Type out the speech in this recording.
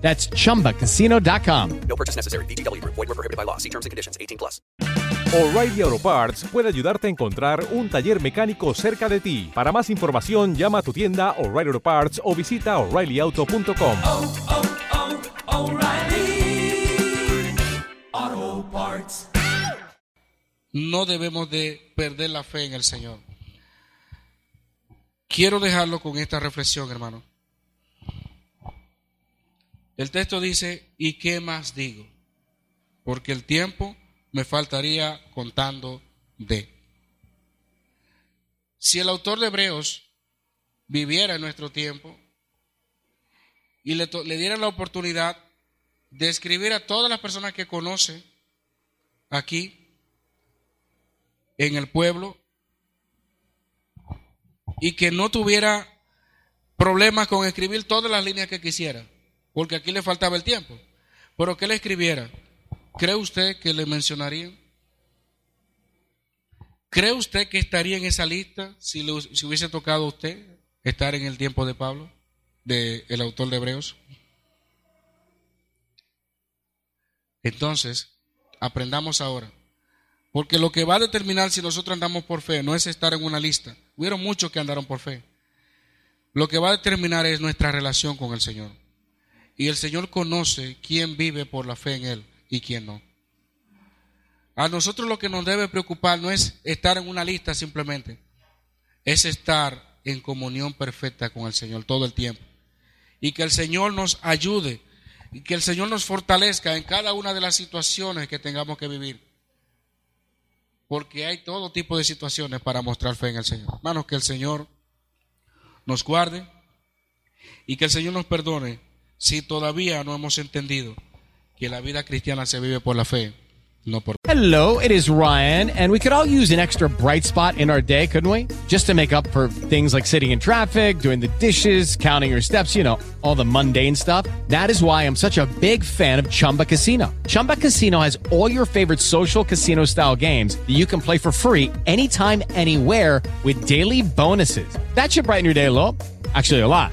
That's chumbacasino.com. No purchase necessary. VGW Group. Void were prohibited by law. See terms and conditions. 18 plus. O'Reilly Auto Parts puede ayudarte a encontrar un taller mecánico cerca de ti. Para más información, llama a tu tienda O'Reilly Auto Parts o visita oreillyauto.com. no debemos de perder la fe en el Señor. Quiero dejarlo con esta reflexión, hermano. El texto dice, ¿y qué más digo? Porque el tiempo me faltaría contando de. Si el autor de Hebreos viviera en nuestro tiempo y le, le diera la oportunidad de escribir a todas las personas que conoce aquí, en el pueblo, y que no tuviera problemas con escribir todas las líneas que quisiera, porque aquí le faltaba el tiempo. Pero que le escribiera, ¿cree usted que le mencionarían? ¿Cree usted que estaría en esa lista si, le- hubiese tocado a usted estar en el tiempo de Pablo, de el autor de Hebreos? Entonces, aprendamos ahora. Porque lo que va a determinar si nosotros andamos por fe no es estar en una lista. Hubieron muchos que andaron por fe. Lo que va a determinar es nuestra relación con el Señor. Y el Señor conoce quién vive por la fe en Él y quién no. A nosotros lo que nos debe preocupar no es estar en una lista simplemente, es estar en comunión perfecta con el Señor todo el tiempo. Y que el Señor nos ayude y que el Señor nos fortalezca en cada una de las situaciones que tengamos que vivir. Porque hay todo tipo de situaciones para mostrar fe en el Señor. Hermanos, que el Señor nos guarde y que el Señor nos perdone si todavía no hemos entendido que la vida cristiana se vive por la fe, no por Hello, it is Ryan, and we could all use an extra bright spot in our day, couldn't we? Just to make up for things like sitting in traffic, doing the dishes, counting your steps, you know, all the mundane stuff. That is why I'm such a big fan of Chumba Casino. Chumba Casino has all your favorite social casino style games that you can play for free anytime, anywhere with daily bonuses. That should brighten your day a little. Actually, a lot.